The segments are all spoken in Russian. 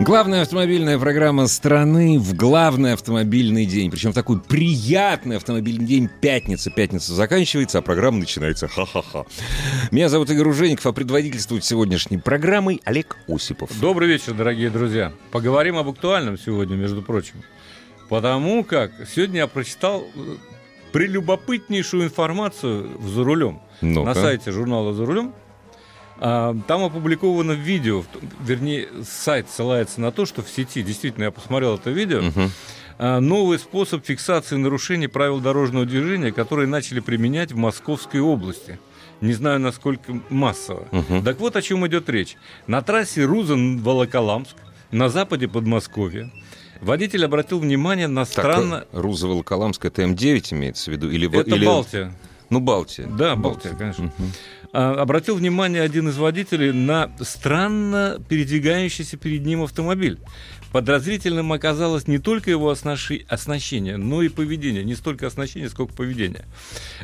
Главная автомобильная программа страны в главный автомобильный день. Причем в такой приятный автомобильный день. Пятница. Пятница заканчивается, а программа начинается. Ха-ха-ха. Меня зовут Игорь Ужеников, а предводительствует сегодняшней программой Олег Осипов. Добрый вечер, дорогие друзья. Поговорим об актуальном сегодня, между прочим. Потому как сегодня я прочитал э, прелюбопытнейшую информацию в «За рулем». Ну-ка. На сайте журнала «За рулем». А, Там опубликовано видео, вернее, сайт ссылается на то, что в сети, действительно, я посмотрел это видео, а, новый способ фиксации нарушений правил дорожного движения, которые начали применять в Московской области. Не знаю, насколько массово. Мгм. Так вот о чем идет речь. На трассе Рузан-Волоколамск, на западе Подмосковья, водитель обратил внимание на странно... Руза Волоколамск это М9 имеется в виду? Или, Это или... Балтия. Ну, Балтия. Да, Балтия, конечно. Мгм. А, обратил внимание один из водителей на странно передвигающийся перед ним автомобиль. Подозрительным оказалось не только его оснащи- оснащение, но и поведение. Не столько оснащение, сколько поведение.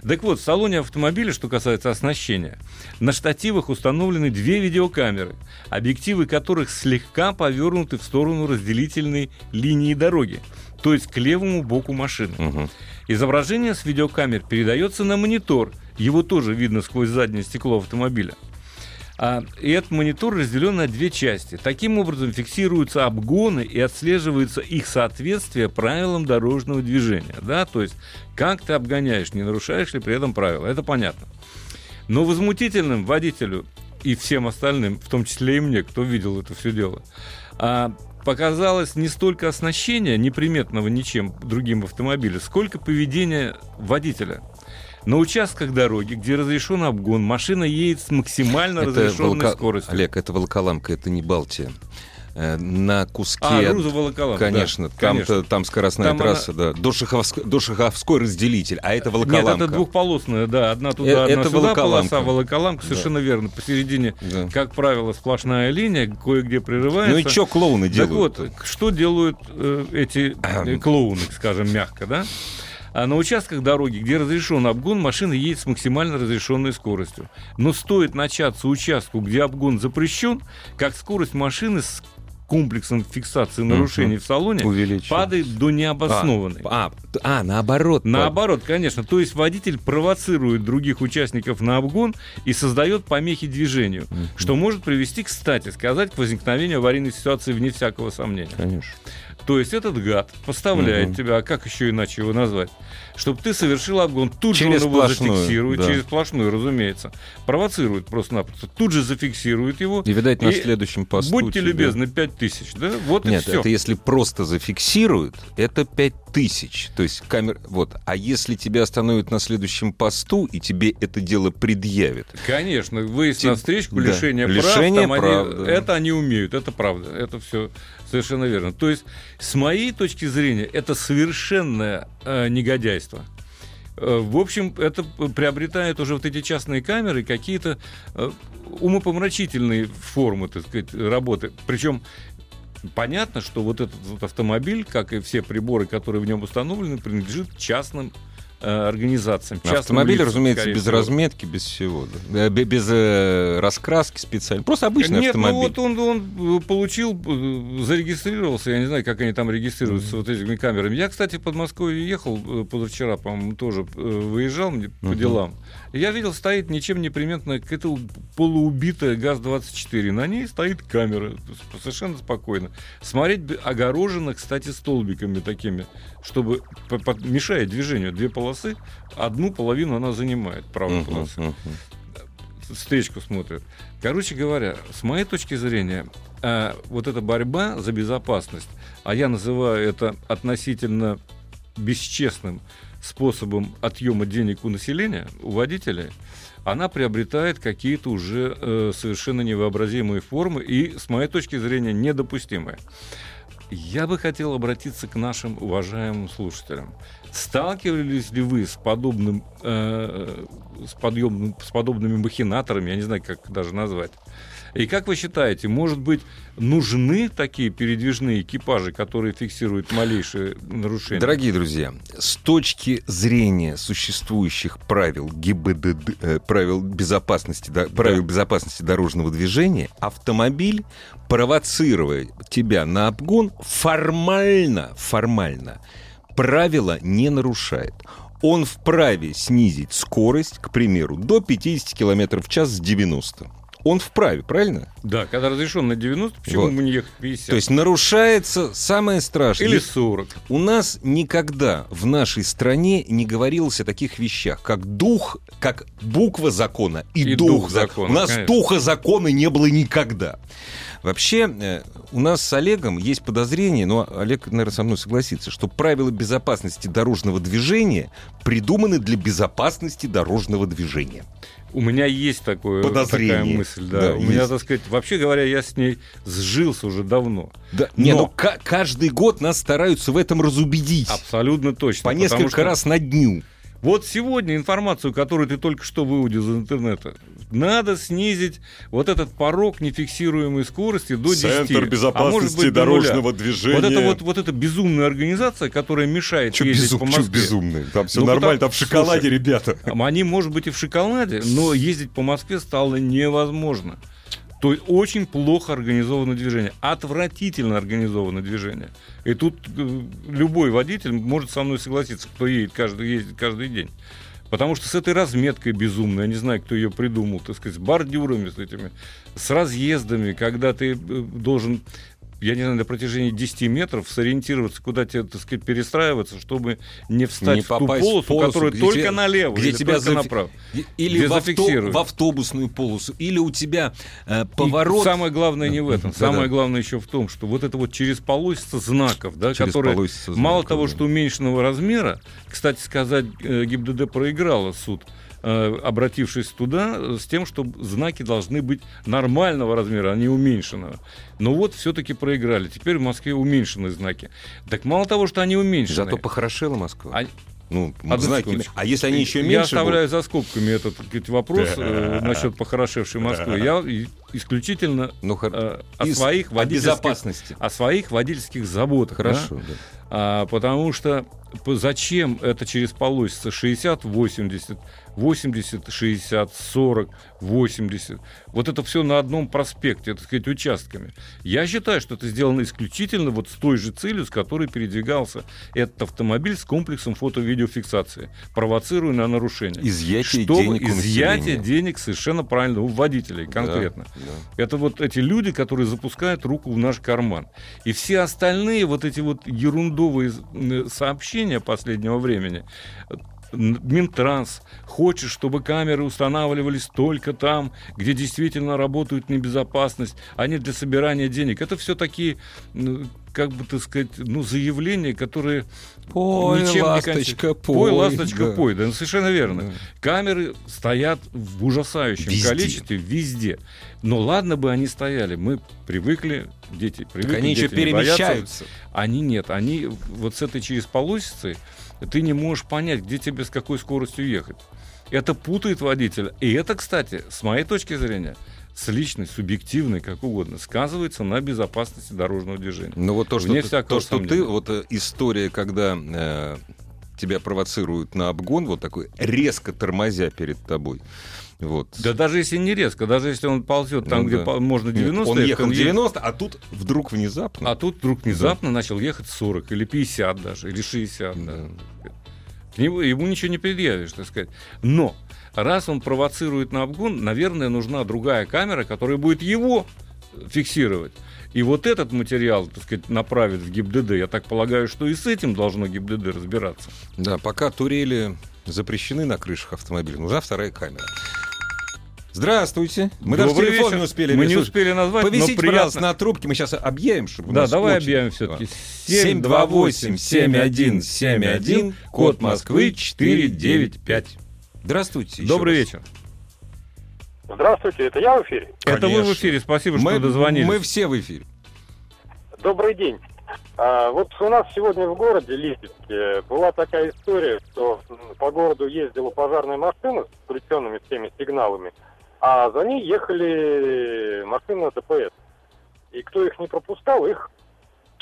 Так вот, в салоне автомобиля, что касается оснащения, на штативах установлены две видеокамеры, объективы которых слегка повернуты в сторону разделительной линии дороги, то есть к левому боку машины. Мгм. Изображение с видеокамер передается на монитор. Его тоже видно сквозь заднее стекло автомобиля. А, и этот монитор разделен на две части. Таким образом фиксируются обгоны и отслеживается их соответствие правилам дорожного движения. Да? То есть, как ты обгоняешь, не нарушаешь ли при этом правила. Это понятно. Но возмутительным водителю и всем остальным, в том числе и мне, кто видел это все дело, а, показалось не столько оснащение, неприметного ничем другим автомобиля, сколько поведение водителя. На участках дороги, где разрешен обгон, машина едет с максимально Это разрешенной Волко- скоростью. Олег, это Волоколамка, это не Балтия. Э, На куске... а, от- Руза Волоколамск, Конечно, да, там, конечно. там скоростная Там трасса, да. До, Шаховск- до Шаховской разделитель, а это Волоколамка. Нет, это двухполосная, да, одна туда, Э, одна это сюда Волоколамка. полоса, Волоколамка, совершенно верно. Посередине, Да. как правило, сплошная линия, кое-где прерывается. Ну и что клоуны Так делают? вот, что делают э, эти э, клоуны, скажем мягко, да? А на участках дороги, где разрешен обгон, машина едет с максимально разрешенной скоростью. Но стоит начаться участку, где обгон запрещен, как скорость машины с комплексом фиксации нарушений в салоне падает до необоснованной. А, т- а, наоборот. Наоборот, конечно. То есть водитель провоцирует других участников на обгон и создает помехи движению, что может привести, кстати сказать, к возникновению аварийной ситуации вне всякого сомнения. Конечно. То есть этот гад поставляет Мгм. тебя, а как еще иначе его назвать, чтобы ты совершил обгон, тут Через же он его сплошную, зафиксирует, да. через сплошную, разумеется, провоцирует просто-напросто, тут же зафиксирует его. И, видать, на И следующем посту... Будьте тебе- любезны, 5000, да? Вот Нет, и все. это если просто зафиксируют, это 5000. То есть камер... Вот. А если тебя остановят на следующем посту, и тебе это дело предъявят, Конечно, выезд Те- на встречку, да. лишение, Лишение прав, там прав, они, да. это они умеют, это правда, это все совершенно верно. То есть, с моей точки зрения, это совершенное э, негодяйство. Э, В общем, это приобретает уже вот эти частные камеры какие-то э, умопомрачительные формы, так сказать, работы. Причем понятно, что вот этот вот автомобиль, как и все приборы, которые в нем установлены, принадлежит частным э, организациям. автомобиль, лицам, разумеется, без всего. разметки, без всего. да. Бе- Без э, раскраски специально. Просто обычный Нет, автомобиль. ну вот он, он э, получил, э, зарегистрировался, я не знаю, как они там регистрируются вот этими камерами. Я, кстати, в Подмосковье ехал позавчера, по-моему, тоже выезжал мне по Мгм. делам. Я видел, стоит ничем не приметная какая-то полуубитая ГАЗ-24. На ней стоит камера, совершенно спокойно. Смотреть огорожено, кстати, столбиками такими, чтобы мешает движению. Две полосы, одну половину она занимает, правая Мгм, полоса мгм. встречку смотрят. Короче говоря, с моей точки зрения, а, вот эта борьба за безопасность, а я называю это относительно бесчестным способом отъема денег у населения, у водителей, она приобретает какие-то уже э, совершенно невообразимые формы и, с моей точки зрения, недопустимые. Я бы хотел обратиться к нашим уважаемым слушателям. Сталкивались ли вы с подобным, э, с, подъемным, с подобными махинаторами, я не знаю, как даже назвать? И как вы считаете, может быть, нужны такие передвижные экипажи, которые фиксируют малейшие нарушения? Дорогие друзья, с точки зрения существующих правил ГИБДД, э, правил безопасности, да, правил безопасности дорожного движения, автомобиль, провоцируя тебя на обгон, формально, формально правила не нарушает. Он вправе снизить скорость, к примеру, до 50 км в час с 90 он вправе, правильно? Да, когда разрешен на 90, почему Вот. бы не ехать 50? То есть нарушается самое страшное. Или 40. У нас никогда в нашей стране не говорилось о таких вещах, как дух, как буква закона и, И дух, дух закона. закона, У нас конечно. духа закона не было никогда. Вообще, э, у нас с Олегом есть подозрение, но Олег, наверное, со мной согласится, что правила безопасности дорожного движения придуманы для безопасности дорожного движения. У меня есть такое, Подозрение. такая мысль, да. Да, У меня, есть. так сказать, вообще говоря, я с ней сжился уже давно. Да, не, Но- ну ка- каждый год нас стараются в этом разубедить. Абсолютно точно. По несколько что раз на дню. Вот сегодня информацию, которую ты только что выудил из интернета, надо снизить вот этот порог нефиксируемой скорости до 10. а может быть, до нуля. движения. Вот это вот, вот эта безумная организация, которая мешает Чё ездить безум- по чё Москве. безумный? Там все Ну, нормально, потому- там в шоколаде, слушай, ребята. А Они, может быть, и в шоколаде, но ездить по Москве стало невозможно. То есть очень плохо организовано движение, отвратительно организовано движение. И тут э, любой водитель может со мной согласиться, кто едет каждый, ездит каждый день. Потому что с этой разметкой безумной, я не знаю, кто ее придумал, так сказать, с бордюрами, с этими, с разъездами, когда ты э, должен, я не знаю, на протяжении 10 метров сориентироваться, куда тебе, так сказать, перестраиваться, чтобы не встать Не в ту в полосу, полосу, которая только тебя- налево, где или тебя только зафи- направо. Или Где в, авто- в автобусную полосу, или у тебя э, И поворот... самое главное не в этом. Самое главное еще в том, что вот это вот через полосица знаков, да, Через которые мало знаков, того, да. что уменьшенного размера, кстати сказать, э, ГИБДД проиграла суд, э, обратившись туда с тем, что знаки должны быть нормального размера, а не уменьшенного. Но вот все-таки проиграли. Теперь в Москве уменьшенные знаки. Так мало того, что они уменьшены. Зато похорошела Москва. а- Ну, Одну знаки- секундочку. а если они еще Я меньше оставляю за скобками этот сказать, вопрос э, насчет похорошевшей Москвы. Я и- исключительно будут? Ну, э, о из- своих о водительских безопасности. о своих водительских заботах. да? Хорошо, да. А, потому что п- зачем это через полосица 60, 80, 80, 60, 40, 80. Вот это все на одном проспекте, так сказать, участками. Я считаю, что это сделано исключительно вот с той же целью, с которой передвигался этот автомобиль с комплексом фото-видеофиксации, провоцируя на нарушение. Изъятие Чтобы денег изъятие денег совершенно правильно у водителей конкретно. Да, да. Это вот эти люди, которые запускают руку в наш карман. И все остальные вот эти вот ерундовые сообщения последнего времени, Минтранс хочет, чтобы камеры устанавливались только там, где действительно работают небезопасность, а не для собирания денег. Это все такие, как бы так сказать, ну, заявления, которые Пой, ничем не ласточка, кончаются. пой. ласточка, да. пой. Да, ну, совершенно верно. Да. Камеры стоят в ужасающем Везде. количестве везде. Но ладно бы они стояли. Мы привыкли, дети привыкли. Так они еще дети не боятся. перемещаются. Они нет. Они вот с этой через полосицей ты не можешь понять, где тебе с какой скоростью ехать. Это путает водителя. И это, кстати, с моей точки зрения, с личной, субъективной, как угодно, сказывается на безопасности дорожного движения. Ну вот то, что, Вне ты, то, что ты, вот э, история, когда э, тебя провоцируют на обгон, вот такой резко тормозя перед тобой. Вот. Да даже если не резко, даже если он ползет там, Ну где да. можно Нет, 90, он ехать, ехал едет 90, а тут вдруг внезапно. А тут вдруг внезапно начал ехать 40 или 50 даже, или 60. да. К нему, ему ничего не предъявишь, так сказать. Но раз он провоцирует на обгон, наверное, нужна другая камера, которая будет его фиксировать. И вот этот материал, так сказать, направит в ГИБДД. Я так полагаю, что и с этим должно ГИБДД разбираться. Да, пока турели запрещены на крышах автомобиля, нужна вторая камера. Здравствуйте. Мы даже Добрый телефон вечер. не успели. Мы не успели назвать, но Повисите, приятно. пожалуйста, на трубке. Мы сейчас объявим, чтобы у Да, нас давай очень- объявим все-таки. 728-7171, код Москвы 495. Здравствуйте. Добрый раз. вечер. Здравствуйте, это я в эфире? Это вы в Конечно. эфире. Спасибо, Мы, что дозвонились. мы все в эфире. Добрый день. А, вот у нас сегодня в городе Липецке была такая история, что по городу ездила пожарная машина с включенными всеми сигналами, а за ней ехали машины ДПС. И кто их не пропускал, их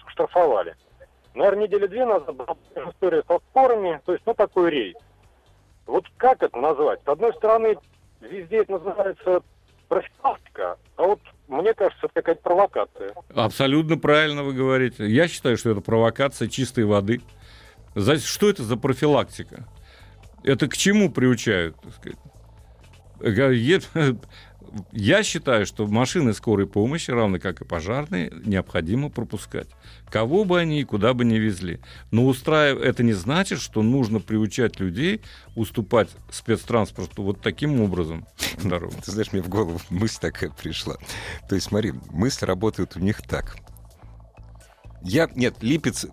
штрафовали. Наверное, недели две назад была история со спорами, то есть, ну, такой рейд. Вот как это назвать? С одной стороны, везде это называется профилактика, а вот мне кажется, это какая-то провокация. Абсолютно правильно вы говорите. Я считаю, что это провокация чистой воды. Что это за профилактика? Это к чему приучают? Так сказать? Я считаю, что машины скорой помощи, равно как и пожарные, необходимо пропускать. Кого бы они и куда бы ни везли. Но устраив... это не значит, что нужно приучать людей уступать спецтранспорту вот таким образом дорогу. Ты знаешь, мне в голову мысль такая пришла. То есть, смотри, мысль работает у них так. Я, нет, Липец,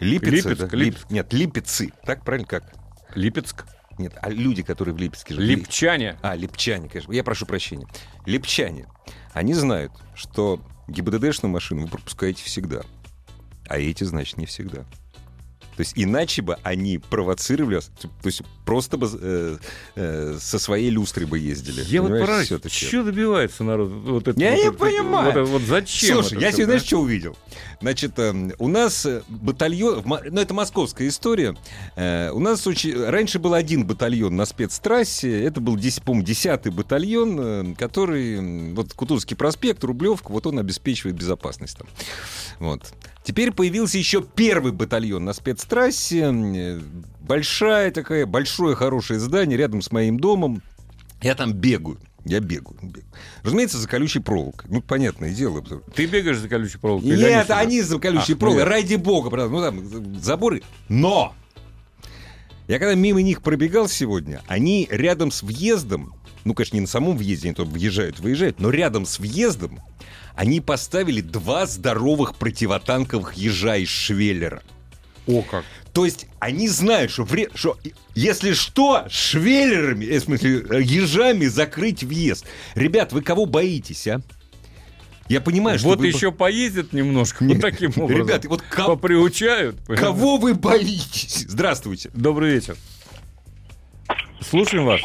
Липец, Липецк, да, Липецк. Лип, нет, Липецы, так правильно как? Липецк. Нет, а люди, которые в Липецке живут. Липчане. А, липчане, конечно. Я прошу прощения. Липчане. Они знают, что ГИБДДшную машину вы пропускаете всегда. А эти, значит, не всегда. То есть иначе бы они провоцировали вас, то есть просто бы э, э, со своей люстрой бы ездили. Я вот поражаюсь, что добивается народ? Вот это, я вот, не вот, понимаю. Вот, вот, зачем Слушай, я сегодня, знаешь, что увидел? Значит, э, у нас батальон, ну это московская история, э, у нас очень, раньше был один батальон на спецтрассе, это был, по-моему, 10-й батальон, э, который, вот Кутузовский проспект, Рублевка, вот он обеспечивает безопасность там. Вот. Теперь появился еще первый батальон на спецтрассе. Большая такая, большое хорошее здание рядом с моим домом. Я там бегаю. Я бегаю, бегаю. Разумеется, за колючей проволокой. Ну, понятное дело. Ты бегаешь за колючей проволокой? Нет, они, они за колючей а, проволокой. Ну, ради бога, правда. Ну, там заборы. Но! Я когда мимо них пробегал сегодня, они рядом с въездом, ну, конечно, не на самом въезде, они то въезжают, выезжают, но рядом с въездом они поставили два здоровых противотанковых ежа из Швеллера. О как! То есть они знают, что, вре... что если что, швеллерами, э, в смысле, э, ежами закрыть въезд. Ребят, вы кого боитесь, а? Я понимаю, что... Вот вы... еще поездят немножко вот таким образом. Ребят, вот ко... поприучают. Кого вы боитесь? Здравствуйте. Добрый вечер. Слушаем вас.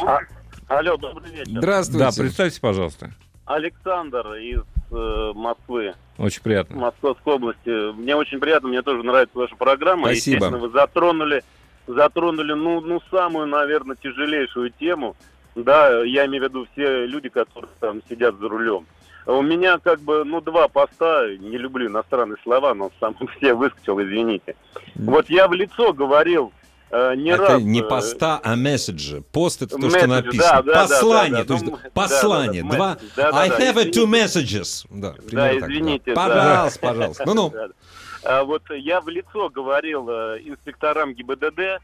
Алло, добрый вечер. Здравствуйте. Да, представьте, пожалуйста. Александр из э, Москвы. Очень приятно. Московской области. Мне очень приятно, мне тоже нравится ваша программа. Спасибо. Естественно, вы затронули, затронули ну, ну, самую, наверное, тяжелейшую тему. Да, я имею в виду все люди, которые там сидят за рулем. У меня как бы, ну, два поста, не люблю иностранные слова, но сам все выскочил, извините. Вот я в лицо говорил не это раз... не э, поста, а месседжи. Пост это то, что написано. Да, да, послание, да, да, то есть ну, послание. Да, да, Два. Да, да, I да, have two messages. Да, да извините. Так, да. Пожалуйста, да. пожалуйста. Ну-ну. А вот я в лицо говорил э, инспекторам ГИБДД,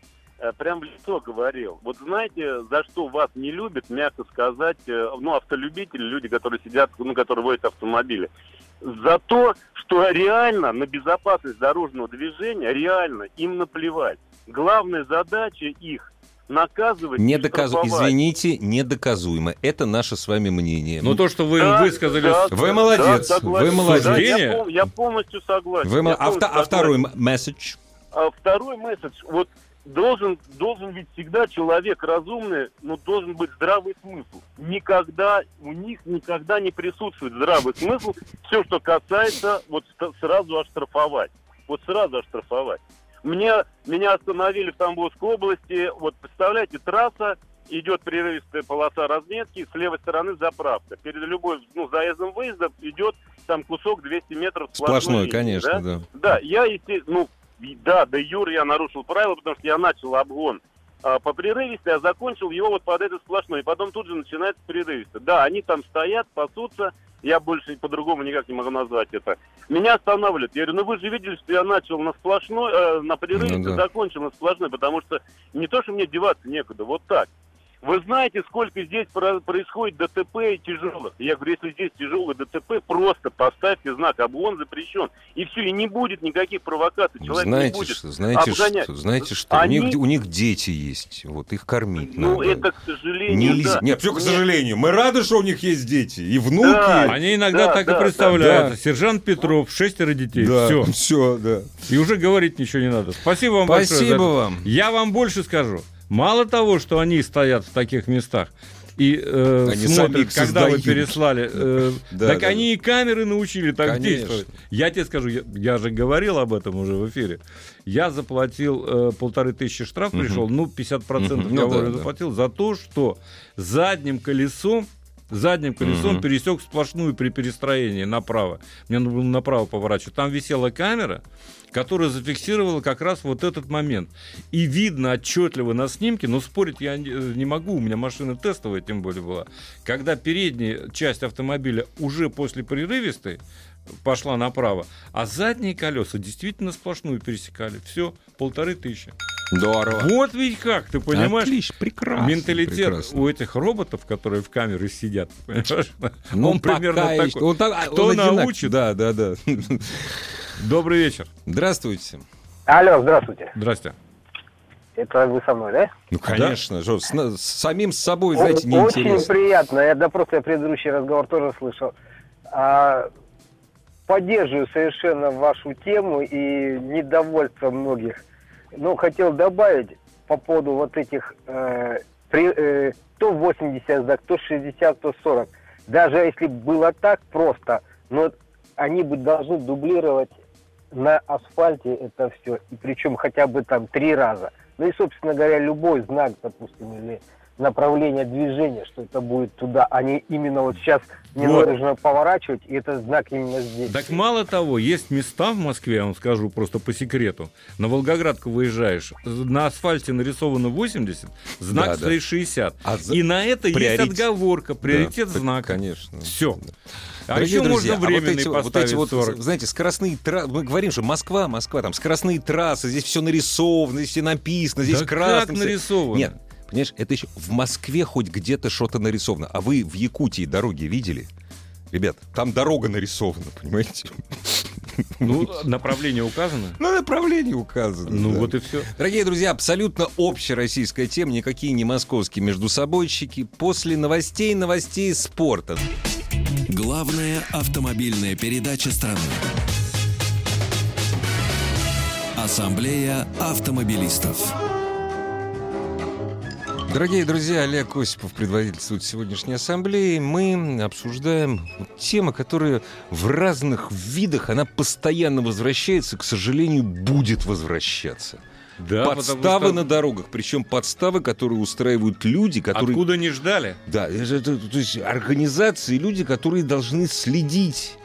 прям в лицо говорил. Вот знаете, за что вас не любят, мягко сказать, ну, автолюбители, люди, которые сидят, ну, которые водят автомобили. За то, что реально на безопасность дорожного движения, реально им наплевать главная задача их наказывать. Не доказ... Извините, недоказуемо. Это наше с вами мнение. Но то, что вы да, высказали... Да, вы молодец. Да, вы молодец. Да, я, я полностью согласен. Вы... Я а, а второй месседж? А второй месседж. Вот должен, должен быть всегда человек разумный, но должен быть здравый смысл. Никогда, у них никогда не присутствует здравый смысл. Все, что касается, вот сразу оштрафовать. Вот сразу оштрафовать. Мне, меня остановили в Тамбовской области. Вот представляете, трасса, идет прерывистая полоса разметки, с левой стороны заправка. Перед любой ну, заездом выездом идет там кусок 200 метров сплошной. Сплошной, линии, конечно, да? да. Да, я, естественно, ну, да, да, Юр, я нарушил правила, потому что я начал обгон по прерывистой, а закончил его вот под этот сплошной. И потом тут же начинается прерывисто. Да, они там стоят, пасутся, я больше по-другому никак не могу назвать это. Меня останавливают. Я говорю, ну вы же видели, что я начал на сплошной, э, на прерыве, ну, да. закончил на сплошной, потому что не то, что мне деваться некуда, вот так. Вы знаете, сколько здесь про- происходит ДТП и тяжелых? Я говорю, если здесь тяжелый ДТП, просто поставьте знак, обгон запрещен. И все, и не будет никаких провокаций. Человек не знаете, будет что, знаете, обгонять. что, знаете что, Они- у, них, у них дети есть, вот их кормить Ну, надо. это, к сожалению, Нельзя. да. Нет, все, к Нет. сожалению. Мы рады, что у них есть дети. И внуки. Да. Они иногда Да, так да, и представляются. да. Сержант Петров, шестеро детей. Да, Все. все, да. И уже говорить ничего не надо. Спасибо вам большое. за Спасибо вам. Я вам больше скажу. Мало того, что они стоят в таких местах и э, Они смотрят, когда вы создают. переслали, э, Да, так да, они и камеры научили так Конечно. действовать. Я тебе скажу, я, я же говорил об этом уже в эфире. Я заплатил э, полторы тысячи штраф Мгм. пришел, ну 50% Мгм. я Ну да, говорю, да. заплатил за то, что задним колесом задним колесом Мгм. пересек сплошную при перестроении направо. Мне нужно было направо поворачивать. Там висела камера, которая зафиксировала как раз вот этот момент. И видно отчетливо на снимке, но спорить я не, не могу, у меня машина тестовая тем более была, когда передняя часть автомобиля уже после прерывистой пошла направо, а задние колеса действительно сплошную пересекали. Все, полторы тысячи. Здорово. Вот ведь как, ты понимаешь? Отлично, прекрасно. Менталитет прекрасно. у этих роботов, которые в камеры сидят, понимаешь? Ну, он примерно такой. еще- он так- Кто он научит? Да, да, да. Добрый вечер. Здравствуйте. Алло, здравствуйте. Здрасте. Это вы со мной, да? Ну, конечно, что, с, с самим собой, знаете, О- Очень неинтересно. приятно. Я до просто я предыдущий разговор тоже слышал. А, поддерживаю совершенно вашу тему и недовольство многих. Но хотел добавить по поводу вот этих э, э, то 80 знак, то 60, то 40. Даже если было так просто, но они бы должны дублировать на асфальте это все, и причем хотя бы там три раза. Ну и, собственно говоря, любой знак, допустим, или направление движения, что это будет туда, а не именно вот сейчас мне Вот. нужно поворачивать, и этот знак именно здесь. Так мало того, есть места в Москве, я вам скажу просто по секрету. На Волгоградку выезжаешь, на асфальте нарисовано 80, знак Да, да. стоит 60. А за- И на это приоритет. есть отговорка, приоритет Да, знака. Конечно. Все. А Дорогие еще друзья, можно а вот временный эти, вот поставить эти вот, 40. знаете, скоростные трассы, мы говорим, что Москва, Москва, там скоростные трассы, здесь все нарисовано, здесь все написано, здесь Да красным. как нарисовано? Нет, понимаешь, это еще в Москве хоть где-то что-то нарисовано, а вы в Якутии дороги видели? Ребят, там дорога нарисована, понимаете? Ну, направление указано. На направлении указано. Ну да. вот и все. Дорогие друзья, абсолютно общероссийская тема, никакие не московские между собойщики. После новостей, новостей спорта. Главная автомобильная передача страны. Ассамблея автомобилистов. Дорогие друзья, Олег Осипов предводительствует сегодняшней ассамблеи. Мы обсуждаем темы, которые в разных видах, она постоянно возвращается, к сожалению, будет возвращаться. Да, подставы что на дорогах, причем подставы, которые устраивают люди, которые... Откуда не ждали? Да, это- это- то есть организации, люди, которые должны следить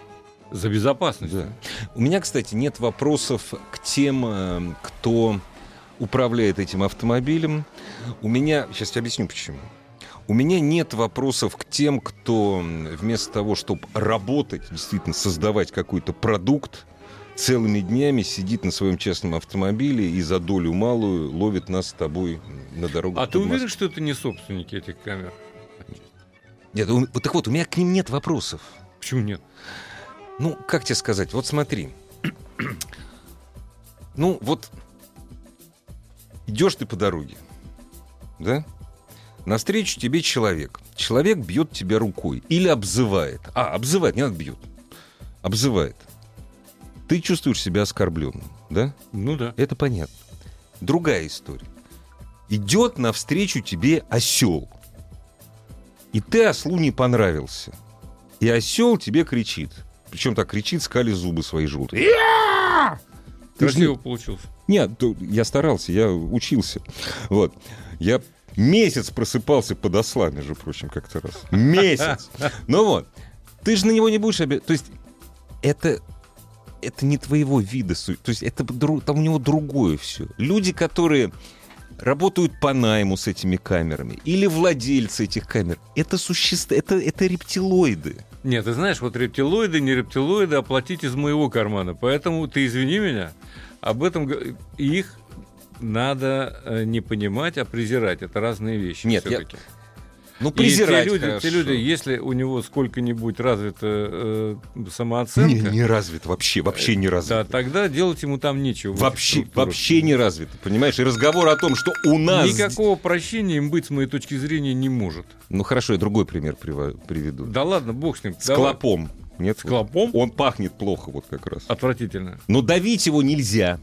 За безопасность. да. У меня, кстати, нет вопросов к тем, э, кто управляет этим автомобилем. У меня, сейчас я объясню почему. У меня нет вопросов к тем, кто вместо того, чтобы работать, действительно создавать какой-то продукт, целыми днями сидит на своем частном автомобиле и за долю малую ловит нас с тобой на дорогу. А ты уверен, что это не собственники этих камер? Нет, у- так вот, у меня к ним нет вопросов. Почему нет? Ну, как тебе сказать? Вот смотри. Ну, вот идешь ты по дороге, да? Навстречу тебе человек. Человек бьет тебя рукой или обзывает. А, обзывает, не надо бьет. Обзывает. Ты чувствуешь себя оскорбленным, да? Ну да. Это понятно. Другая история. Идет навстречу тебе осел. И ты ослу не понравился. И осел тебе кричит. Причем так кричит, скали зубы свои желтые. Ты ж не- Красиво получился. Нет, я старался, я учился. Вот. Я месяц просыпался под осла, между прочим, как-то раз. Месяц. Ну вот. Ты же на него не будешь обижаться. То есть это, это не твоего вида. То есть это там у него другое все. Люди, которые работают по найму с этими камерами, или владельцы этих камер, это существа, это, это рептилоиды. Нет, ты знаешь, вот рептилоиды, не рептилоиды, оплатить из моего кармана. Поэтому ты извини меня, об этом их надо э, не понимать, а презирать. Это разные вещи. Нет, я- всё-таки. Ну, И презирать те люди, те люди, если у него сколько-нибудь развита э, самооценка, Не, не развит, вообще, вообще не развит. да, тогда делать ему там нечего. Вообще, вообще не развит, понимаешь? И разговор о том, что у нас... Никакого прощения им быть, с моей точки зрения, не может. Ну хорошо, я другой пример приведу. Да ладно, бог с ним. С давай. клопом. Нет? С клопом? Он пахнет плохо вот как раз. Отвратительно. Но давить его нельзя.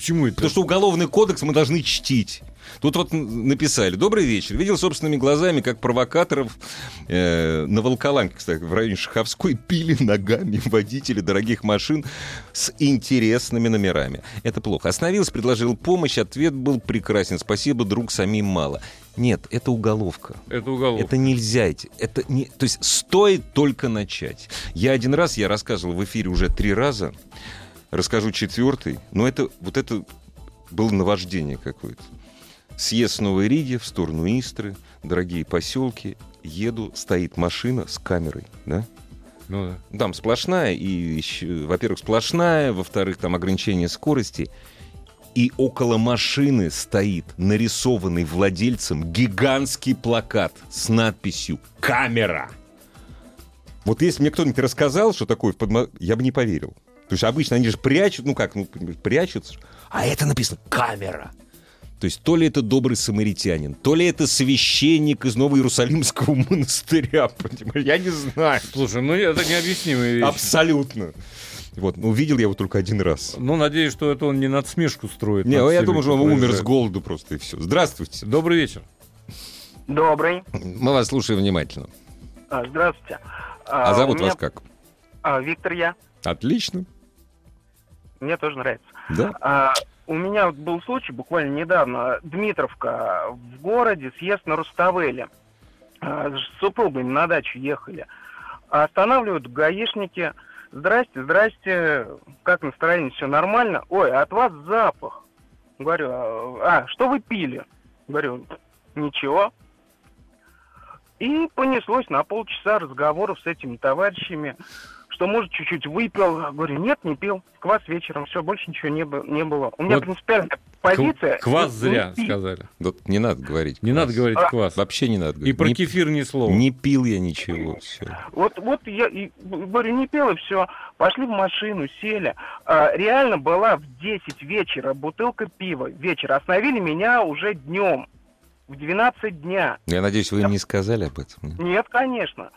Почему это? Потому что уголовный кодекс мы должны чтить. Тут вот написали. Добрый вечер. Видел собственными глазами, как провокаторов э, на Волколамке, кстати, в районе Шаховской пили ногами водители дорогих машин с интересными номерами. Это плохо. Остановился, предложил помощь. Ответ был прекрасен. Спасибо, друг, самим мало. Нет, это уголовка. Это уголовка. Это нельзя. идти. Это не, то есть стоит только начать. Я один раз, я рассказывал в эфире уже три раза, расскажу четвертый, но это вот это было наваждение какое-то. Съезд с Новой Риги в сторону Истры, дорогие поселки, еду, стоит машина с камерой, да? Ну да. Там сплошная, и, во-первых, сплошная, во-вторых, там ограничение скорости. И около машины стоит нарисованный владельцем гигантский плакат с надписью «Камера». Вот если мне кто-нибудь рассказал, что такое в Подмо... я бы не поверил. То есть обычно они же прячут, ну как, ну, прячутся. А это написано «Камера». То есть то ли это добрый самаритянин, то ли это священник из Новоиерусалимского монастыря, понимаешь? Я не знаю. Слушай, ну это необъяснимая вещь. Абсолютно. Вот, ну, видел я его только один раз. Ну, надеюсь, что это он не надсмешку строит. Не, над я думаю, что он умер с голоду просто и все. Здравствуйте. Добрый вечер. Добрый. Мы вас слушаем внимательно. А, Здравствуйте. А зовут у меня- вас как? а, Виктор я. Отлично. Мне тоже нравится. Да? А, у меня вот был случай буквально недавно. Дмитровка в городе, съезд на Руставеле. А, с супругами на дачу ехали. А Останавливают гаишники. Здрасте, здрасте. Как настроение? Все нормально? Ой, от вас запах. Говорю, а, а, что вы пили? Говорю, ничего. И понеслось на полчаса разговоров с этими товарищами, что, может, чуть-чуть выпил. Говорю, нет, не пил. Квас вечером, все, больше ничего не, бы- не было. У меня Вот принципиальная позиция. Квас зря пить. сказали. Вот не надо говорить. Не квас. надо говорить А, квас. Вообще не надо И говорить. про не, кефир ни слова. не пил я ничего. Все. Вот, вот я и говорю, не пил, и все. Пошли в машину, сели. А, реально была в 10 вечера бутылка пива. Вечер. Остановили меня уже днем. В 12 дня. Я надеюсь, вы им не сказали об этом. Нет, конечно.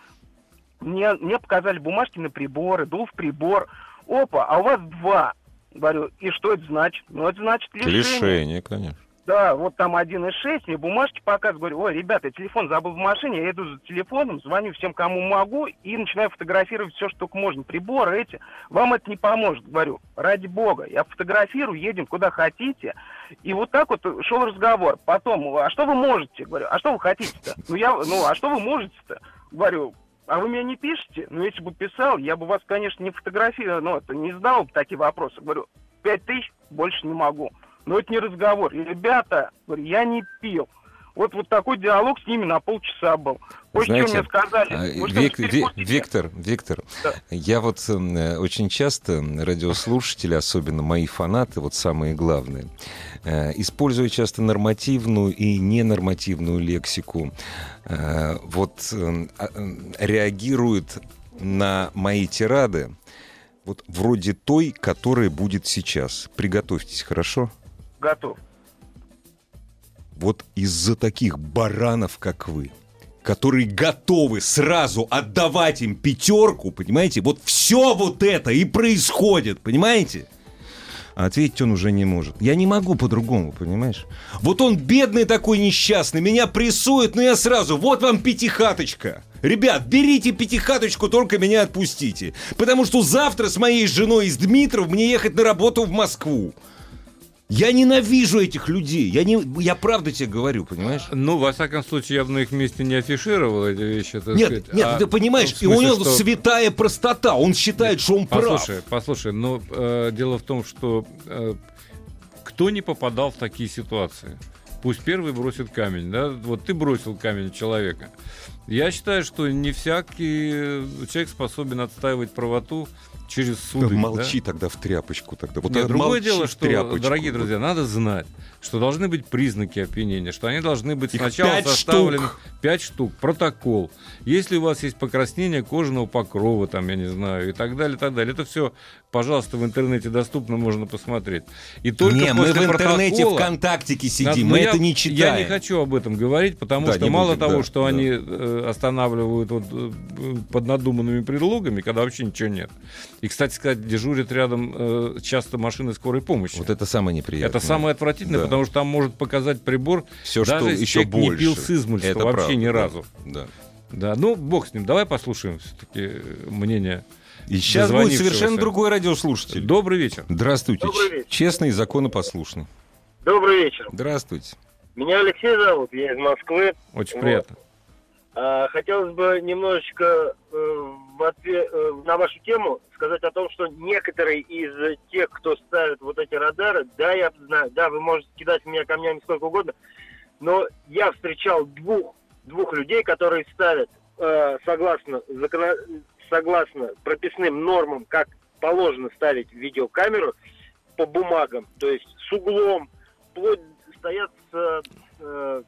Мне, мне показали бумажки на приборы, дул в прибор. Опа, а у вас два. Говорю, и что это значит? Ну, это значит лишение. Лишение, конечно. Да, вот там 1,6, мне бумажки показывают, говорю, ой, ребята, я телефон забыл в машине, я иду за телефоном, звоню всем, кому могу, и начинаю фотографировать все, что только можно, приборы эти, вам это не поможет, говорю, ради бога, я фотографирую, едем куда хотите, и вот так вот шел разговор, потом, а что вы можете, говорю, а что вы хотите-то, ну, я, ну, а что вы можете-то, говорю, а вы меня не пишете? Ну, если бы писал, я бы вас, конечно, не фотографировал, но это не задавал бы такие вопросы. Говорю, пять тысяч больше не могу. Но это не разговор. И, ребята, говорю, я не пил. Вот, вот такой диалог с ними на полчаса был. Что Знаете, мне сказали? а, Вик- теперь Ви- будете? Виктор, Виктор, Да. я вот э, очень часто радиослушатели, особенно мои фанаты, вот самые главные, э, используя часто нормативную и ненормативную лексику, э, вот э, а, э, реагируют на мои тирады, вот вроде той, которая будет сейчас. Приготовьтесь, хорошо? Готов. Вот из-за таких баранов, как вы, которые готовы сразу отдавать им пятерку, понимаете, вот все вот это и происходит, понимаете? А ответить он уже не может. Я не могу по-другому, понимаешь? Вот он бедный такой несчастный, меня прессует, но я сразу, вот вам пятихаточка. Ребят, берите пятихаточку, только меня отпустите. Потому что завтра с моей женой из Дмитров мне ехать на работу в Москву. Я ненавижу этих людей. Я, не, я правда тебе говорю, понимаешь? Ну, во всяком случае, я бы на их месте не афишировал эти вещи. так Нет, сказать. нет, А, ты понимаешь, в и у смысле, него что- святая простота. Он считает, что он прав. Послушай, послушай, но э, дело в том, что э, кто не попадал в такие ситуации? Пусть первый бросит камень, да? Вот ты бросил камень человека. Я считаю, что не всякий человек способен отстаивать правоту через суды. Молчи да? тогда в тряпочку тогда. Вот Нет, другое дело, что, тряпочку. дорогие друзья, надо знать, что должны быть признаки опьянения, что они должны быть Их сначала пять составлены штук. 5 штук, протокол. Если у вас есть покраснение кожаного покрова, там, я не знаю, и так далее, и так далее, это все, пожалуйста, в интернете доступно, можно посмотреть. И только не, мы в интернете ВКонтактике сидим, мы я, это не Я читаем. не хочу об этом говорить, потому Да, что мало будем, того, да, что да. они э, останавливают вот, э, под надуманными предлогами, когда вообще ничего нет. И, кстати сказать, дежурят рядом э, часто машины скорой помощи. Вот это самое неприятное. Это самое отвратительное, Да. Потому что там может показать прибор, Все, даже что если еще человек больше. не пил с измольства Это вообще правда, ни разу. Да. Да, ну, бог с ним. Давай послушаем все-таки мнение. И сейчас будет совершенно другой радиослушатель. Добрый вечер. Здравствуйте. Добрый вечер. Честный и законопослушный. Добрый вечер. Здравствуйте. Меня Алексей зовут, я из Москвы. Очень Вот. приятно. А, хотелось бы немножечко э, э, на вашу тему сказать о том, что некоторые из тех, кто ставит вот эти радары, да, я знаю, да, вы можете кидать меня камнями сколько угодно, но я встречал двух, двух людей, которые ставят э, согласно, закона- согласно прописным нормам, как положено ставить видеокамеру по бумагам, то есть с углом, вплоть стоят с, э,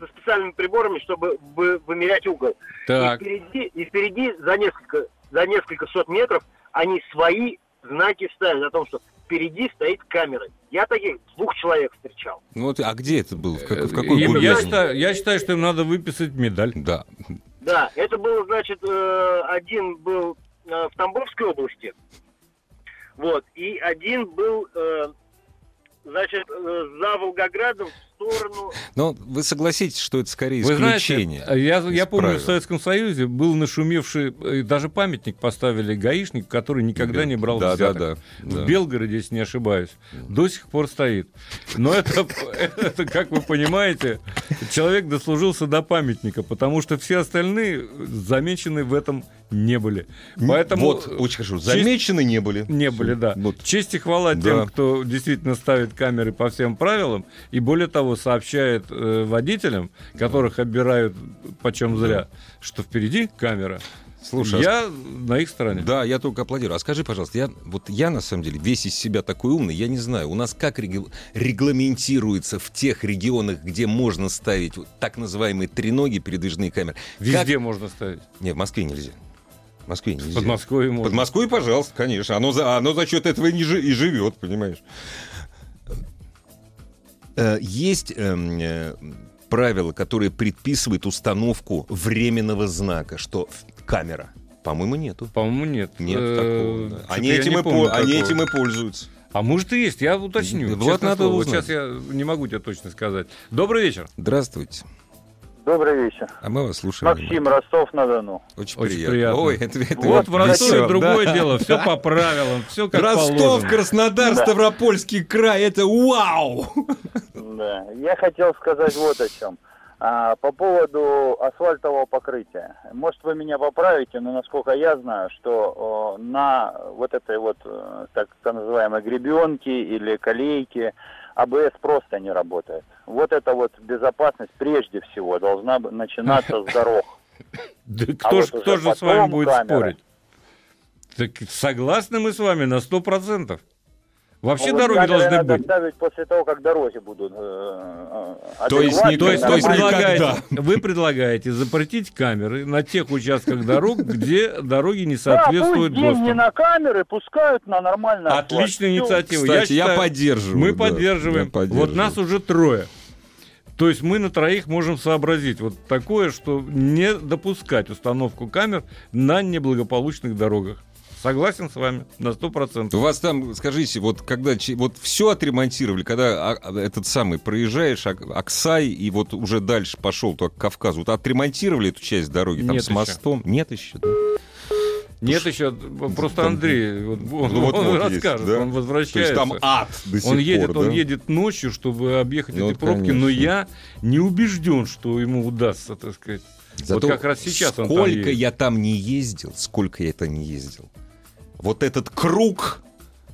со специальными приборами, чтобы вы- вымерять угол. Так, И впереди, и впереди за несколько, за несколько сот метров они свои знаки ставят о том, что впереди стоит камера. Я таких двух человек встречал. Ну вот, а где это было? В, как- в какой Им- я, считаю, я считаю, что им надо выписать медаль. Да. Да, это было, значит, э, один был э, в Тамбовской области, вот, и один был, э, значит, э, за Волгоградом в сторону Но вы согласитесь, что это скорее Вы знаете, исключение. я, я помню, в Советском Союзе был нашумевший, э, даже памятник поставили гаишник, который никогда не брал да, взяток. Да, да, да. В Белгороде, если не ошибаюсь, до сих пор стоит. Но это, это, как вы понимаете, человек дослужился до памятника, потому что все остальные замечены в этом не были. Поэтому вот, очень хорошо. Замечены не были. не были, да. Вот. Честь и хвала Да. тем, кто действительно ставит камеры по всем правилам, и более того, сообщает э, водителям, которых обирают почем зря, что впереди камера. Слушай, а я на их стороне. Да, я только аплодирую. А скажи, пожалуйста, я, вот я на самом деле весь из себя такой умный, я не знаю, у нас как реги- регламентируется в тех регионах, где можно ставить вот так называемые треноги передвижные камеры? Везде Как- можно ставить. Не, в Москве нельзя. В Москве нельзя. Под Москвой можно. Под Москвой, пожалуйста, конечно. Оно за, оно за счет этого и, не жи- и живет, понимаешь. Э, Есть правила, которые предписывают установку временного знака, что камера. По-моему, нету. По-моему, нет. Нет Э, такого. да. Они, этим и, помню по- они такого. этим и пользуются. А может и есть, я уточню. Вот надо слово. Узнать. сейчас я не могу тебе точно сказать. Добрый вечер. Здравствуйте. Добрый вечер. А мы вас слушаем. Максим, Ростов-на-Дону. Очень, Очень приятно. приятно. Ой, это, это Вот в Ростове другое да. дело, все по правилам, все как Ростов, положено. Краснодар, Да. Ставропольский край. Это вау! Да. Я хотел сказать вот о чем. А, по поводу асфальтового покрытия. Может, вы меня поправите, но насколько я знаю, что о, на вот этой вот э, так называемой гребенке или колейке АБС просто не работает. Вот эта вот безопасность прежде всего должна начинаться с дорог. Да А кто, вот ж, кто же с вами будет камера. спорить? Так согласны мы с вами на сто процентов. Вообще Ну, вот дороги должны надо быть. ставить после того, как дороги будут э, э, То есть не- То есть, то вы есть предлагаете, никогда. вы предлагаете запретить камеры на тех участках дорог, где дороги не Да, соответствуют пусть деньги ГОСТам. на камеры пускают на асфальт. Отличная инициатива. Кстати, я, считаю, поддерживаю. Мы да, поддерживаем. я поддерживаю. Вот нас уже трое. То есть мы на троих можем сообразить вот такое, что не допускать установку камер на неблагополучных дорогах. Согласен с вами на 100%. У вас там, скажите, вот когда вот все отремонтировали, когда а, а, этот самый проезжаешь Ак- Аксай и вот уже дальше пошел к Кавказу, вот отремонтировали эту часть дороги там Нет с еще. мостом? Нет еще. да? Нет еще, просто там- Андрей, вот, он, Ну, вот- он вот есть, расскажет, да? он То возвращается. есть там ад до сих он едет, пор, он да? едет ночью, чтобы объехать Ну, эти пробки, но конечно. я не убежден, что ему удастся, так сказать. Зато вот как раз сейчас он там сколько я там не ездил, сколько я это не ездил. Вот этот круг,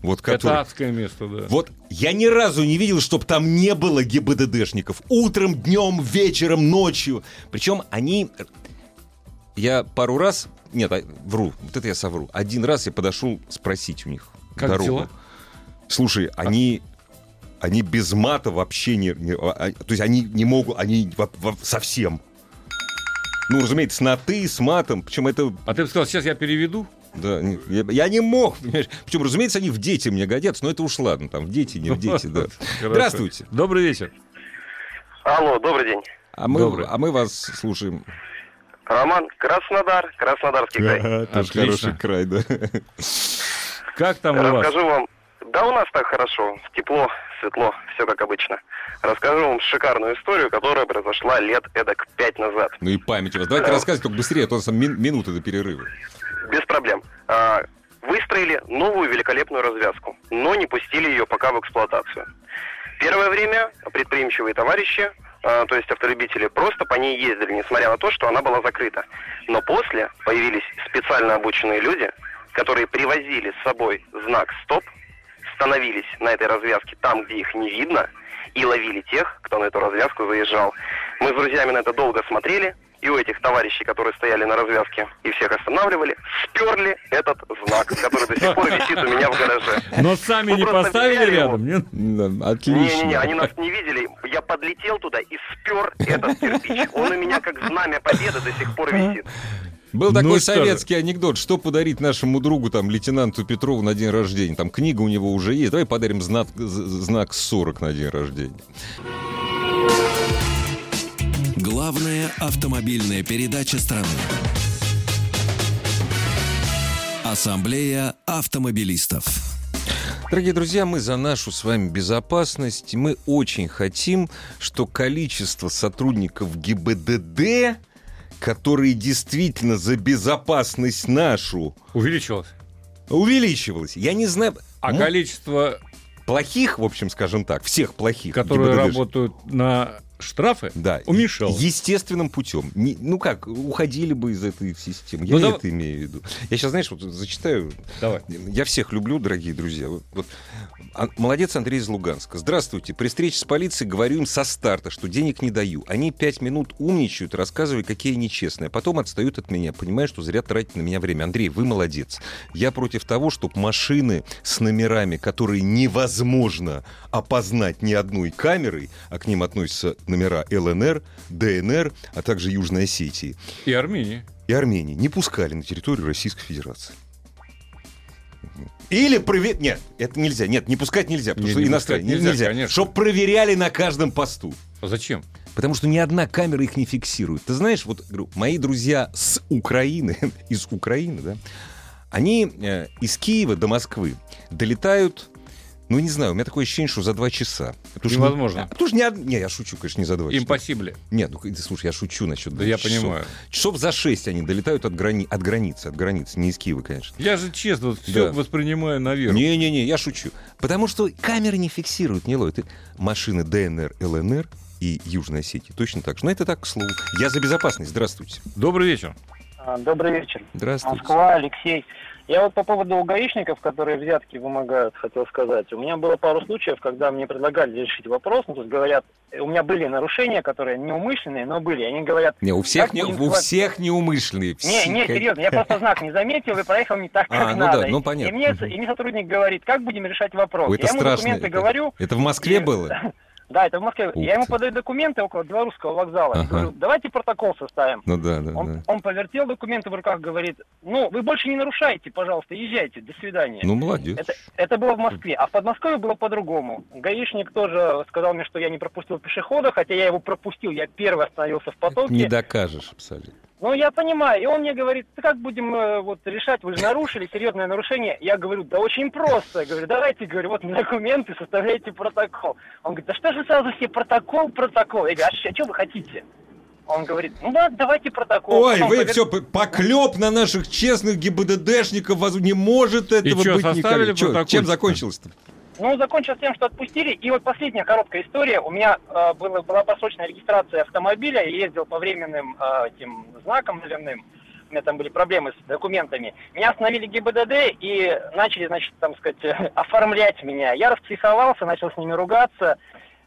вот который... Это адское место, да. Вот я ни разу не видел, чтобы там не было ГИБДДшников. Утром, днем, вечером, ночью. Причем они я пару раз... Нет, а, вру, вот это я совру. Один раз я подошел спросить у них Как дорогу. дела? Слушай, они... Они без мата вообще не... не- а- а- то есть они не могут... Они во- во- совсем... Ну, разумеется, с на «ты», с матом. Причем это... А ты бы сказал, сейчас я переведу? Да, я, я не мог, понимаешь? Причем, разумеется, они в дети мне годятся, но это уж ладно, там, в дети, не в дети, да. Здравствуйте. Добрый вечер. Алло, добрый день. А мы, Добрый. а мы вас слушаем. Роман, Краснодар, Краснодарский край. Тоже хороший край, да. Как там у вас? Расскажу вам. Да у нас так хорошо, тепло, светло, все как обычно. Расскажу вам шикарную историю, которая произошла лет эдак пять назад. Ну и память у вас. Давайте Да. рассказывайте только быстрее, а то у нас там мин- минуты до перерыва. Без проблем. А, выстроили новую великолепную развязку, но не пустили ее пока в эксплуатацию. Первое время предприимчивые товарищи, то есть автолюбители, просто по ней ездили, несмотря на то, что она была закрыта. Но после появились специально обученные люди, которые привозили с собой знак «Стоп», становились на этой развязке там, где их не видно, и ловили тех, кто на эту развязку заезжал. Мы с друзьями на это долго смотрели, и у этих товарищей, которые стояли на развязке и всех останавливали, сперли этот знак, который до сих пор висит у меня в гараже. Но сами не поставили его. рядом, нет? Да, Не-не-не, они Отлично. нас не видели. Я подлетел туда и спер этот кирпич. Он у меня как знамя победы до сих пор висит. Был Ну такой же. советский анекдот. Что подарить нашему другу, там, лейтенанту Петрову на день рождения? Там книга у него уже есть. Давай подарим знак, знак 40 на день рождения. Главная автомобильная передача страны. Ассамблея автомобилистов. Дорогие друзья, мы за нашу с вами безопасность. Мы очень хотим, что количество сотрудников ГИБДД, которые действительно за безопасность нашу Увеличилось. увеличивалось. Я не знаю... А м- количество, Плохих, в общем, скажем так, всех плохих. которые ГИБДД. работают на штрафы, Да. уменьшалось. Естественным путем. Не- ну как, уходили бы из этой системы. Я Ну, это имею в виду. Я сейчас, знаешь, вот зачитаю. Давай. Я всех люблю, дорогие друзья. Вот, вот. А- Молодец Андрей из Луганска. Здравствуйте. При встрече с полицией говорю им со старта, что денег не даю. Они пять минут умничают, рассказывая, какие они честные. А потом отстают от меня, понимая, что зря тратить на меня время. Андрей, вы молодец. Я против того, чтобы машины с номерами, которые невозможно опознать ни одной камерой, а к ним относятся номера ЛНР, ДНР, а также Южной Осетии И Армении. и Армении, не пускали на территорию Российской Федерации. Или проверять... Нет, это нельзя. Нет, не пускать нельзя, потому Не, что не иностранные. пускать нельзя, конечно. Чтоб проверяли на каждом посту. А зачем? Потому что ни одна камера их не фиксирует. Ты знаешь, вот говорю, мои друзья с Украины, из Украины, да, они э, из Киева до Москвы долетают, ну, не знаю, у меня такое ощущение, что за два часа. Потому что Невозможно. не- а, потому что не, не, я шучу, конечно, не за два часа. Нет, ну, слушай, я шучу насчет Да я часов. понимаю. Часов за шесть они долетают от, грани... от границы, от границы, не из Киева, конечно. Я же честно все Да. воспринимаю на веру. Не-не-не, я шучу. Потому что камеры не фиксируют, не ловят. Машины ДНР, ЛНР и Южной Осетии точно так же. Но это так, к слову. Я за безопасность. Здравствуйте. Добрый вечер. А, Добрый вечер. Здравствуйте. Москва, Алексей. Я вот по поводу гаишников, которые взятки вымогают, хотел сказать. У меня было пару случаев, когда мне предлагали решить вопрос. Ну, тут говорят, э, у меня были нарушения, которые неумышленные, но были. Они говорят, Не, у всех, не, у всех неумышленные. не, Все, не, как- серьезно, я просто знак не заметил и проехал не так, как А, ну надо. да, ну понятно. И мне, и мне сотрудник говорит, как будем решать вопрос. Ой, это я ему страшно. документы Это- говорю, Это в Москве И- было? да, это в Москве. Ух я ему подаю документы около белорусского вокзала. Ага. Говорю, давайте протокол составим. Ну да, да, Он, да. он повертел документы в руках, говорит, ну, вы больше не нарушайте, пожалуйста, езжайте, до свидания. Ну, молодец. Это, это было в Москве, а в Подмосковье было по-другому. Гаишник тоже сказал мне, что я не пропустил пешехода, хотя я его пропустил, я первый остановился в потоке. Не докажешь абсолютно. Ну, я понимаю. И он мне говорит, «Да как будем э, вот решать, вы же нарушили, серьезное нарушение. Я говорю, да очень просто. Я говорю, давайте, говорю, вот документы, составляйте протокол. Он говорит, да что же сразу все протокол, протокол? Я говорю, а, что вы хотите? Он говорит, ну да, давайте протокол. Ой, Потом вы повер- все, поклеп на наших честных ГИБДДшников, не может этого чё, быть составили никак. Чё, протокольчик-то? Чем закончилось-то? Ну, закончилось тем, что отпустили. И вот последняя короткая история. У меня э, было, была просроченная регистрация автомобиля. Я ездил по временным э, этим знакам номерным. У меня там были проблемы с документами. Меня остановили ГИБДД и начали, значит, там сказать, оформлять меня. Я распсиховался, начал с ними ругаться.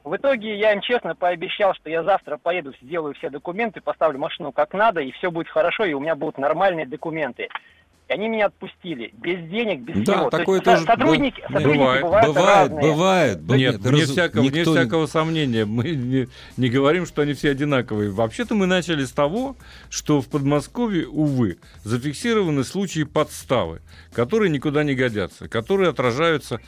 В итоге я им честно пообещал, что я завтра поеду, сделаю все документы, поставлю машину как надо, и все будет хорошо, и у меня будут нормальные документы. И они меня отпустили. Без денег, без Да, всего. То такое есть со- тоже сотрудники, бывает. сотрудники Бывает. бывают, Бывает, разные. бывает. Да нет, вне, раз- всякого, вне никто не- всякого сомнения. Мы не, не говорим, что они все одинаковые. Вообще-то мы начали с того, что в Подмосковье, увы, зафиксированы случаи подставы, которые никуда не годятся, которые отражаются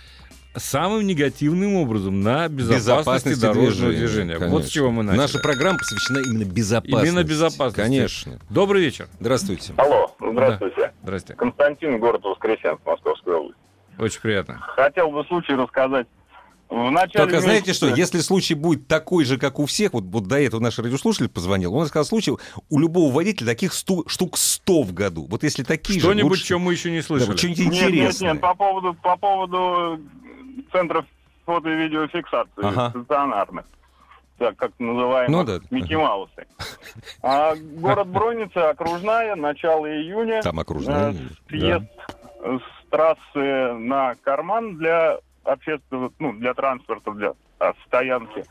самым негативным образом на безопасности, дорожного движения. Вот с чего мы начали. Наша программа посвящена именно безопасности. Именно безопасности. Конечно. Добрый вечер. Здравствуйте. Алло, здравствуйте. Здрасте. Константин, город Воскресенск, Московская область. Очень приятно. Хотел бы случай рассказать. В начале Только знаете месяца- что, если случай будет такой же, как у всех, вот, вот до этого наш радиослушатель позвонил, он сказал, случай, у любого водителя таких сту- штук 100 в году. Вот если такие же... Что-нибудь, лучше- чем мы еще не Да, слышали. вот что-нибудь Нет, нет, интересное. нет, по поводу, по поводу центров фото и видеофиксации Ага. стационарных. Так, как называемых Ну да. Микки Маусы. А город Бронница, окружная, начало июня. Там окружная. Э, Съезд с трассы на карман для общественного, ну, для транспорта, для а, стоянки.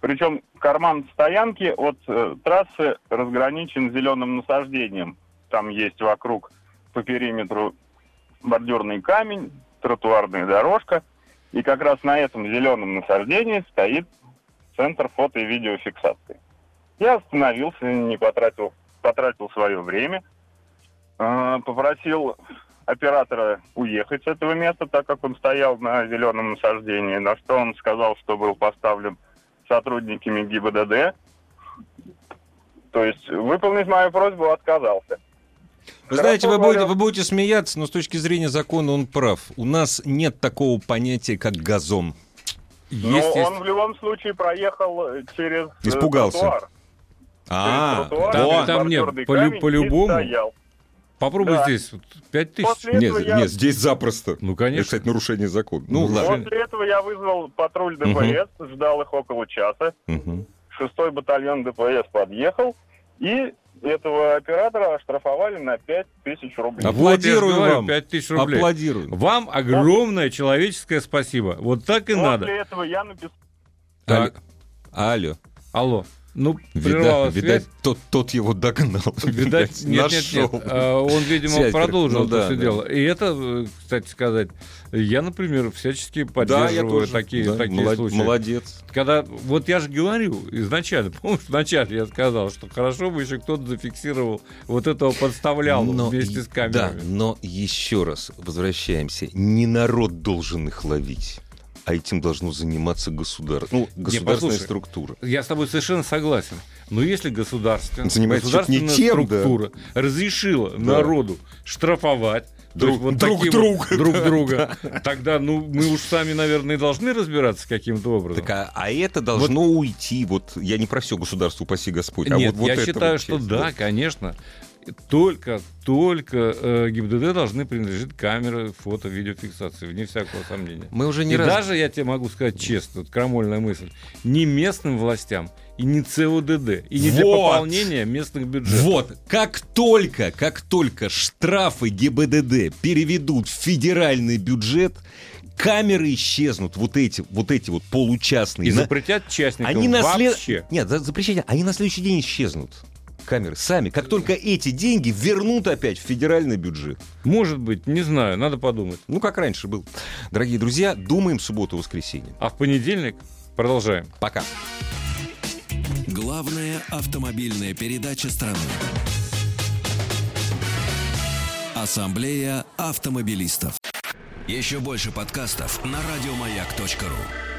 Причем карман стоянки от э, трассы разграничен зеленым насаждением. Там есть вокруг по периметру бордюрный камень, тротуарная дорожка. И как раз на этом зеленом насаждении стоит центр фото и видеофиксации. Я остановился, не потратил, потратил свое время, э, попросил оператора уехать с этого места, так как он стоял на зеленом насаждении, на что он сказал, что был поставлен сотрудниками ГИБДД. То есть выполнить мою просьбу отказался. Вы знаете, вы будете, вы будете смеяться, но с точки зрения закона он прав. У нас нет такого понятия, как газон. Но Есть, есть. он в любом случае проехал э, через э, Испугался. тротуар. А, Через тротуар, там- нет, по лю- камень и по-любому. стоял. Попробуй Да. здесь. Вот, Пять тысяч. После нет, этого я нет, здесь запросто. Ну, Это, конечно. кстати, нарушение закона. Ну, Ну, ладно. После этого я вызвал патруль ДПС, ждал их около часа. Мгм. Шестой батальон ДПС подъехал, и этого оператора оштрафовали на 5 тысяч рублей. Вот я же Аплодирую говорю, вам. 5 тысяч рублей. Аплодирую. Вам огромное человеческое спасибо. Вот так и После надо. этого я написал... Алло. Так. Алло. Алло. Ну, Видать, прервалась видать, связь. тот, тот его догнал. Видать, нет, нет, нет. нашел. А, Он, видимо, Связь, продолжил ну это да, все да. дело. И это, кстати сказать, я, например, всячески Да, я поддерживаю тоже. такие, Да, такие молод- случаи. Молодец. Когда, вот я же говорю изначально, помнишь, вначале я сказал, что хорошо бы еще кто-то зафиксировал вот этого подставлял Но вместе с камерами. Да, но еще раз возвращаемся. Не народ должен их ловить, а этим должно заниматься государство. Ну, государственная послушай. структура. Я с тобой совершенно согласен. Но если государство, Занимается чуть не государственная тем, да. структура разрешила Да. народу штрафовать Друг- вот друг друга, вот друг да, друга, тогда ну мы уж сами, наверное, должны разбираться каким-то образом. Так, а, а это должно уйти. Вот я не про все государство, упаси Господь. а Нет, вот, вот я считаю, вот что часть, да, конечно. Только, только э, ГИБДД должны принадлежать камеры фото, видеофиксации, вне всякого сомнения. Мы уже не и раз... даже, я тебе могу сказать честно, вот крамольная мысль, не местным властям и не ЦОДД, и не для Вот. пополнения местных бюджетов. Вот, как только, как только штрафы ГИБДД переведут в федеральный бюджет, камеры исчезнут, вот эти, вот эти вот получастные. И запретят частникам Они на след- вообще. Нет, за- запрещение. Они на следующий день исчезнут. Камеры сами. Как только эти деньги вернут опять в федеральный бюджет. Может быть, не знаю, надо подумать. Ну, как раньше был. Дорогие друзья, думаем субботу-воскресенье. А в понедельник продолжаем. Пока. Главная автомобильная передача страны. Ассамблея автомобилистов. Еще больше подкастов на радиомаяк.ру.